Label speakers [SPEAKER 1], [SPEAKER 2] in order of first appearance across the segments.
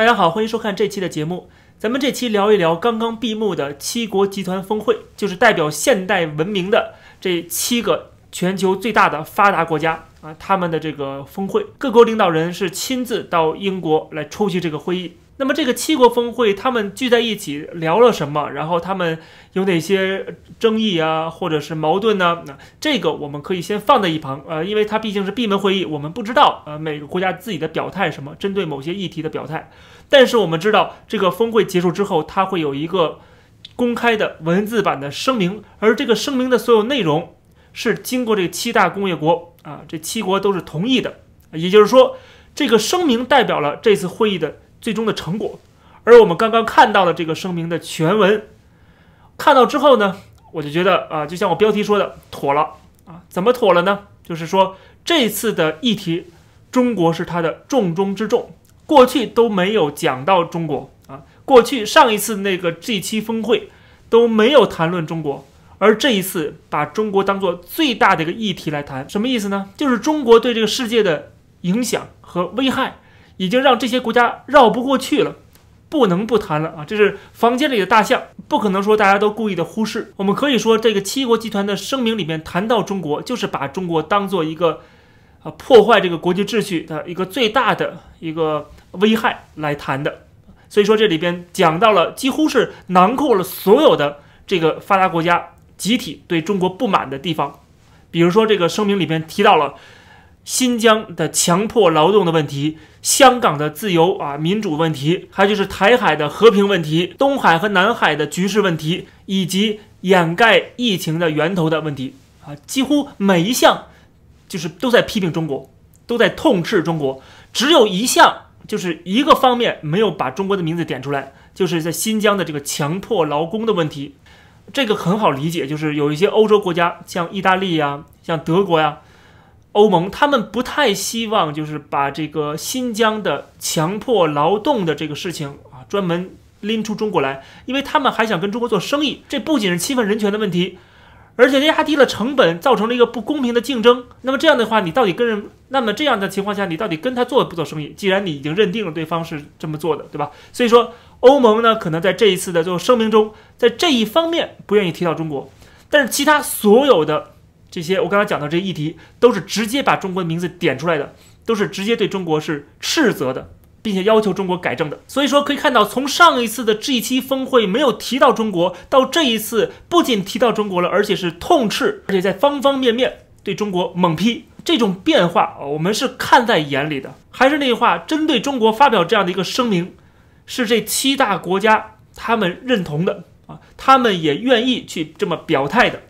[SPEAKER 1] 大家好，欢迎收看这期的节目。咱们这期聊一聊刚刚闭幕的七国集团峰会，就是代表现代文明的这七个全球最大的发达国家啊，他们的这个峰会，各国领导人是亲自到英国来出席这个会议。那么这个七国峰会，他们聚在一起聊了什么？然后他们有哪些争议啊，或者是矛盾呢？那这个我们可以先放在一旁，呃，因为它毕竟是闭门会议，我们不知道呃每个国家自己的表态什么，针对某些议题的表态。但是我们知道，这个峰会结束之后，它会有一个公开的文字版的声明，而这个声明的所有内容是经过这七大工业国啊，这七国都是同意的，也就是说，这个声明代表了这次会议的。最终的成果，而我们刚刚看到的这个声明的全文，看到之后呢，我就觉得啊，就像我标题说的，妥了啊，怎么妥了呢？就是说这次的议题，中国是它的重中之重，过去都没有讲到中国啊，过去上一次那个 G7 峰会都没有谈论中国，而这一次把中国当做最大的一个议题来谈，什么意思呢？就是中国对这个世界的影响和危害。已经让这些国家绕不过去了，不能不谈了啊！这是房间里的大象，不可能说大家都故意的忽视。我们可以说，这个七国集团的声明里面谈到中国，就是把中国当做一个，啊，破坏这个国际秩序的一个最大的一个危害来谈的。所以说，这里边讲到了，几乎是囊括了所有的这个发达国家集体对中国不满的地方。比如说，这个声明里边提到了。新疆的强迫劳动的问题，香港的自由啊民主问题，还有就是台海的和平问题，东海和南海的局势问题，以及掩盖疫情的源头的问题啊，几乎每一项就是都在批评中国，都在痛斥中国。只有一项就是一个方面没有把中国的名字点出来，就是在新疆的这个强迫劳工的问题。这个很好理解，就是有一些欧洲国家，像意大利呀，像德国呀。欧盟他们不太希望，就是把这个新疆的强迫劳动的这个事情啊，专门拎出中国来，因为他们还想跟中国做生意。这不仅是侵犯人权的问题，而且压低了成本，造成了一个不公平的竞争。那么这样的话，你到底跟人？那么这样的情况下，你到底跟他做不做生意？既然你已经认定了对方是这么做的，对吧？所以说，欧盟呢，可能在这一次的最后声明中，在这一方面不愿意提到中国，但是其他所有的。这些我刚才讲的这些议题，都是直接把中国的名字点出来的，都是直接对中国是斥责的，并且要求中国改正的。所以说可以看到，从上一次的 G7 峰会没有提到中国，到这一次不仅提到中国了，而且是痛斥，而且在方方面面对中国猛批，这种变化啊我们是看在眼里的。还是那句话，针对中国发表这样的一个声明，是这七大国家他们认同的啊，他们也愿意去这么表态的。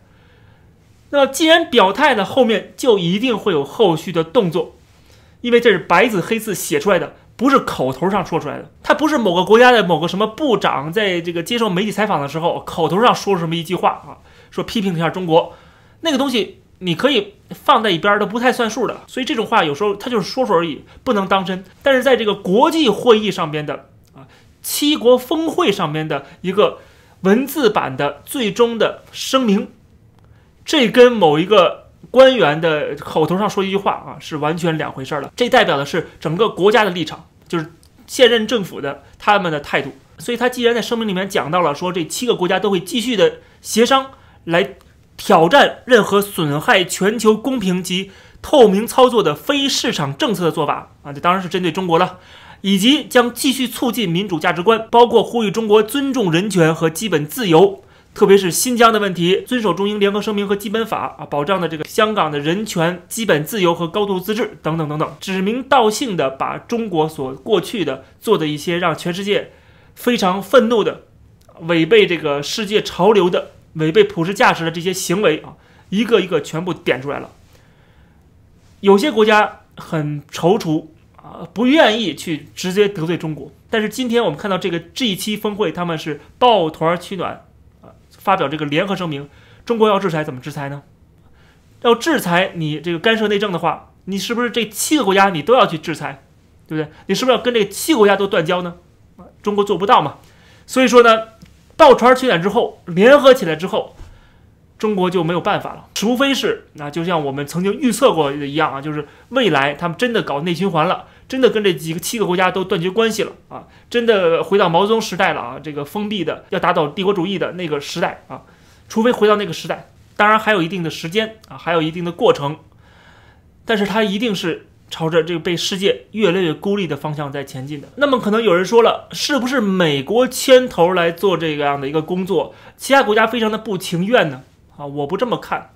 [SPEAKER 1] 那既然表态了，后面就一定会有后续的动作，因为这是白纸黑字写出来的，不是口头上说出来的。他不是某个国家的某个什么部长在这个接受媒体采访的时候，口头上说什么一句话啊，说批评一下中国，那个东西你可以放在一边都不太算数的。所以这种话有时候他就是说说而已，不能当真。但是在这个国际会议上边的啊，七国峰会上边的一个文字版的最终的声明。这跟某一个官员的口头上说一句话啊，是完全两回事儿了。这代表的是整个国家的立场，就是现任政府的他们的态度。所以他既然在声明里面讲到了，说这七个国家都会继续的协商来挑战任何损害全球公平及透明操作的非市场政策的做法啊，这当然是针对中国了，以及将继续促进民主价值观，包括呼吁中国尊重人权和基本自由。特别是新疆的问题，遵守中英联合声明和基本法啊，保障的这个香港的人权、基本自由和高度自治等等等等，指名道姓的把中国所过去的做的一些让全世界非常愤怒的、违背这个世界潮流的、违背普世价值的这些行为啊，一个一个全部点出来了。有些国家很踌躇啊，不愿意去直接得罪中国，但是今天我们看到这个 G7 峰会，他们是抱团取暖。发表这个联合声明，中国要制裁怎么制裁呢？要制裁你这个干涉内政的话，你是不是这七个国家你都要去制裁，对不对？你是不是要跟这七个国家都断交呢？中国做不到嘛。所以说呢，倒船取暖之后，联合起来之后，中国就没有办法了。除非是那就像我们曾经预测过的一样啊，就是未来他们真的搞内循环了，真的跟这几个七个国家都断绝关系了啊，真的回到毛泽东时代了啊，这个封闭的要打倒帝国主义的那个时代啊，除非回到那个时代，当然还有一定的时间啊，还有一定的过程，但是它一定是。朝着这个被世界越来越孤立的方向在前进的。那么可能有人说了，是不是美国牵头来做这个样的一个工作，其他国家非常的不情愿呢？啊，我不这么看，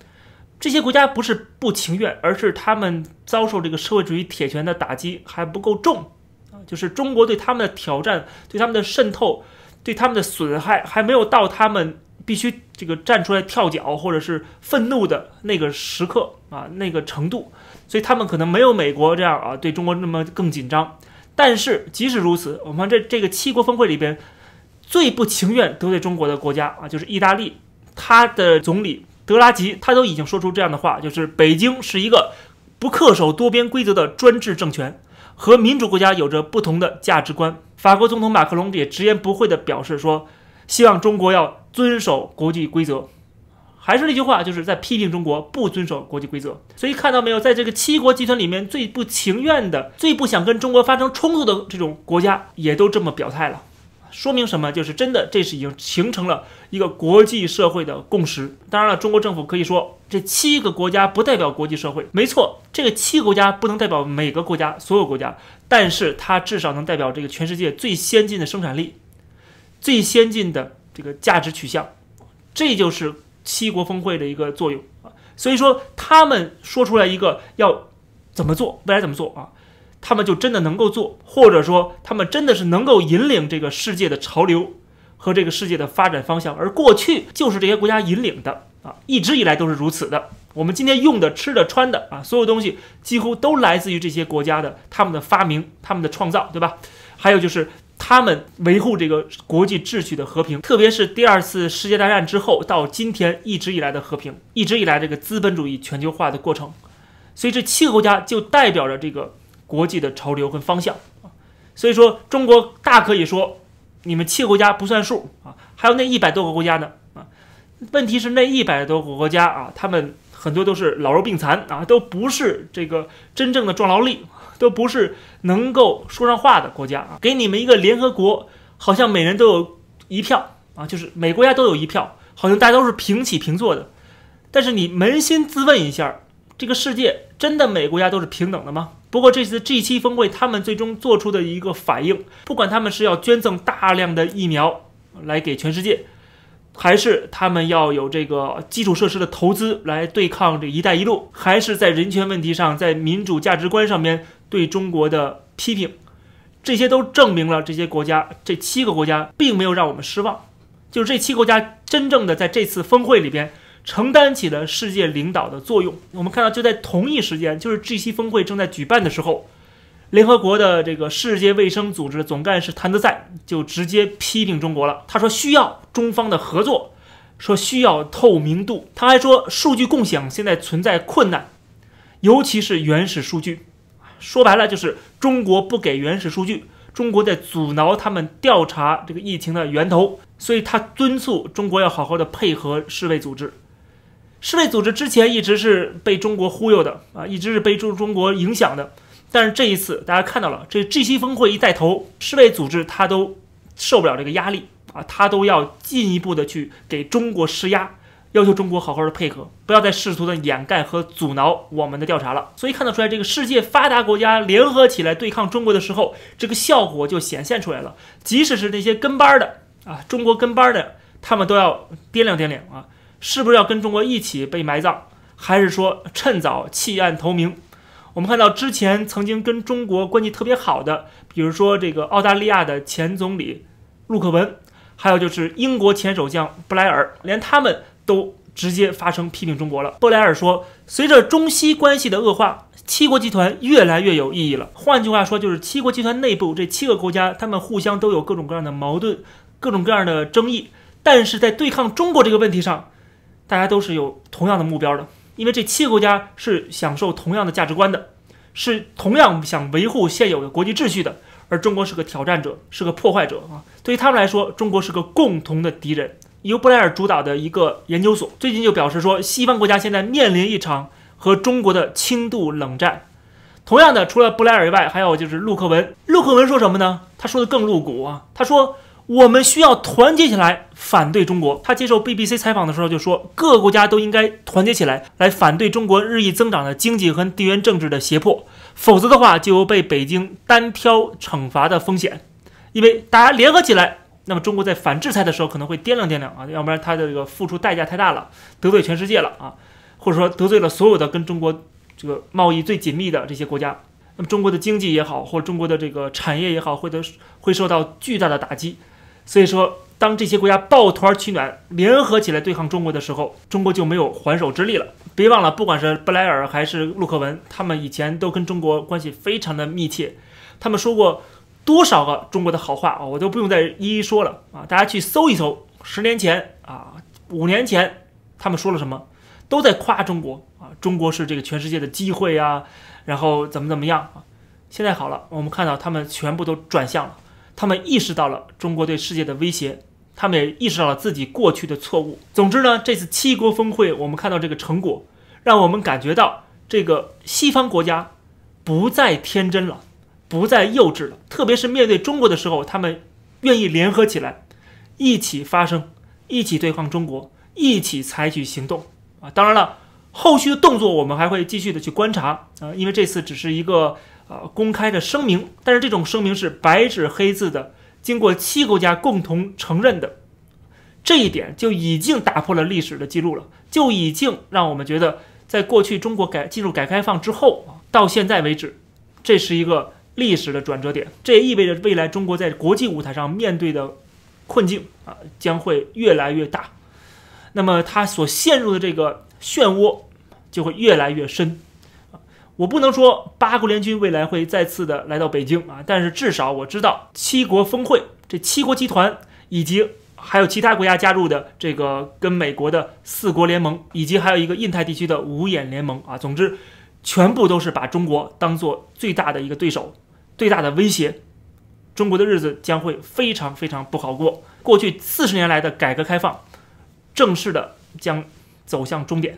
[SPEAKER 1] 这些国家不是不情愿，而是他们遭受这个社会主义铁拳的打击还不够重啊，就是中国对他们的挑战、对他们的渗透、对他们的损害还没有到他们必须这个站出来跳脚或者是愤怒的那个时刻啊，那个程度。所以他们可能没有美国这样啊，对中国那么更紧张。但是即使如此，我们这这个七国峰会里边，最不情愿得罪中国的国家啊，就是意大利。他的总理德拉吉他都已经说出这样的话，就是北京是一个不恪守多边规则的专制政权，和民主国家有着不同的价值观。法国总统马克龙也直言不讳地表示说，希望中国要遵守国际规则。还是那句话，就是在批评中国不遵守国际规则。所以看到没有，在这个七国集团里面，最不情愿的、最不想跟中国发生冲突的这种国家，也都这么表态了。说明什么？就是真的，这是已经形成了一个国际社会的共识。当然了，中国政府可以说这七个国家不代表国际社会，没错，这个七个国家不能代表每个国家、所有国家，但是它至少能代表这个全世界最先进的生产力、最先进的这个价值取向。这就是。七国峰会的一个作用啊，所以说他们说出来一个要怎么做，未来怎么做啊，他们就真的能够做，或者说他们真的是能够引领这个世界的潮流和这个世界的发展方向，而过去就是这些国家引领的啊，一直以来都是如此的。我们今天用的、吃的、穿的啊，所有东西几乎都来自于这些国家的他们的发明、他们的创造，对吧？还有就是。他们维护这个国际秩序的和平，特别是第二次世界大战之后到今天一直以来的和平，一直以来这个资本主义全球化的过程，所以这七个国家就代表着这个国际的潮流跟方向啊。所以说，中国大可以说你们七个国家不算数啊，还有那一百多个国家呢啊。问题是那一百多个国家啊，他们很多都是老弱病残啊，都不是这个真正的壮劳力。都不是能够说上话的国家啊！给你们一个联合国，好像每人都有一票啊，就是每国家都有一票，好像大家都是平起平坐的。但是你扪心自问一下，这个世界真的每国家都是平等的吗？不过这次 G7 峰会，他们最终做出的一个反应，不管他们是要捐赠大量的疫苗来给全世界。还是他们要有这个基础设施的投资来对抗这“一带一路”，还是在人权问题上、在民主价值观上面对中国的批评，这些都证明了这些国家这七个国家并没有让我们失望。就是这七个国家真正的在这次峰会里边承担起了世界领导的作用。我们看到，就在同一时间，就是 G7 峰会正在举办的时候。联合国的这个世界卫生组织总干事谭德赛就直接批评中国了。他说需要中方的合作，说需要透明度。他还说数据共享现在存在困难，尤其是原始数据。说白了就是中国不给原始数据，中国在阻挠他们调查这个疫情的源头。所以他敦促中国要好好的配合世卫组织。世卫组织之前一直是被中国忽悠的啊，一直是被中中国影响的。但是这一次，大家看到了，这 G7 峰会一带头，世卫组织他都受不了这个压力啊，他都要进一步的去给中国施压，要求中国好好的配合，不要再试图的掩盖和阻挠我们的调查了。所以看得出来，这个世界发达国家联合起来对抗中国的时候，这个效果就显现出来了。即使是那些跟班的啊，中国跟班的，他们都要掂量掂量啊，是不是要跟中国一起被埋葬，还是说趁早弃暗投明？我们看到之前曾经跟中国关系特别好的，比如说这个澳大利亚的前总理陆克文，还有就是英国前首相布莱尔，连他们都直接发声批评中国了。布莱尔说，随着中西关系的恶化，七国集团越来越有意义了。换句话说，就是七国集团内部这七个国家，他们互相都有各种各样的矛盾，各种各样的争议，但是在对抗中国这个问题上，大家都是有同样的目标的。因为这七个国家是享受同样的价值观的，是同样想维护现有的国际秩序的，而中国是个挑战者，是个破坏者啊！对于他们来说，中国是个共同的敌人。由布莱尔主导的一个研究所最近就表示说，西方国家现在面临一场和中国的轻度冷战。同样的，除了布莱尔以外，还有就是陆克文。陆克文说什么呢？他说的更露骨啊，他说。我们需要团结起来反对中国。他接受 BBC 采访的时候就说，各个国家都应该团结起来，来反对中国日益增长的经济和地缘政治的胁迫，否则的话就有被北京单挑惩罚的风险。因为大家联合起来，那么中国在反制裁的时候可能会掂量掂量啊，要不然他的这个付出代价太大了，得罪全世界了啊，或者说得罪了所有的跟中国这个贸易最紧密的这些国家，那么中国的经济也好，或者中国的这个产业也好，会得会受到巨大的打击。所以说，当这些国家抱团取暖，联合起来对抗中国的时候，中国就没有还手之力了。别忘了，不管是布莱尔还是陆克文，他们以前都跟中国关系非常的密切。他们说过多少个中国的好话啊，我都不用再一一说了啊。大家去搜一搜，十年前啊，五年前他们说了什么，都在夸中国啊，中国是这个全世界的机会啊，然后怎么怎么样啊。现在好了，我们看到他们全部都转向了。他们意识到了中国对世界的威胁，他们也意识到了自己过去的错误。总之呢，这次七国峰会，我们看到这个成果，让我们感觉到这个西方国家不再天真了，不再幼稚了。特别是面对中国的时候，他们愿意联合起来，一起发声，一起对抗中国，一起采取行动啊！当然了，后续的动作我们还会继续的去观察啊，因为这次只是一个。啊，公开的声明，但是这种声明是白纸黑字的，经过七国家共同承认的，这一点就已经打破了历史的记录了，就已经让我们觉得，在过去中国改进入改革开放之后，到现在为止，这是一个历史的转折点，这也意味着未来中国在国际舞台上面对的困境啊，将会越来越大，那么它所陷入的这个漩涡就会越来越深。我不能说八国联军未来会再次的来到北京啊，但是至少我知道七国峰会这七国集团以及还有其他国家加入的这个跟美国的四国联盟，以及还有一个印太地区的五眼联盟啊，总之全部都是把中国当做最大的一个对手、最大的威胁，中国的日子将会非常非常不好过。过去四十年来的改革开放正式的将走向终点。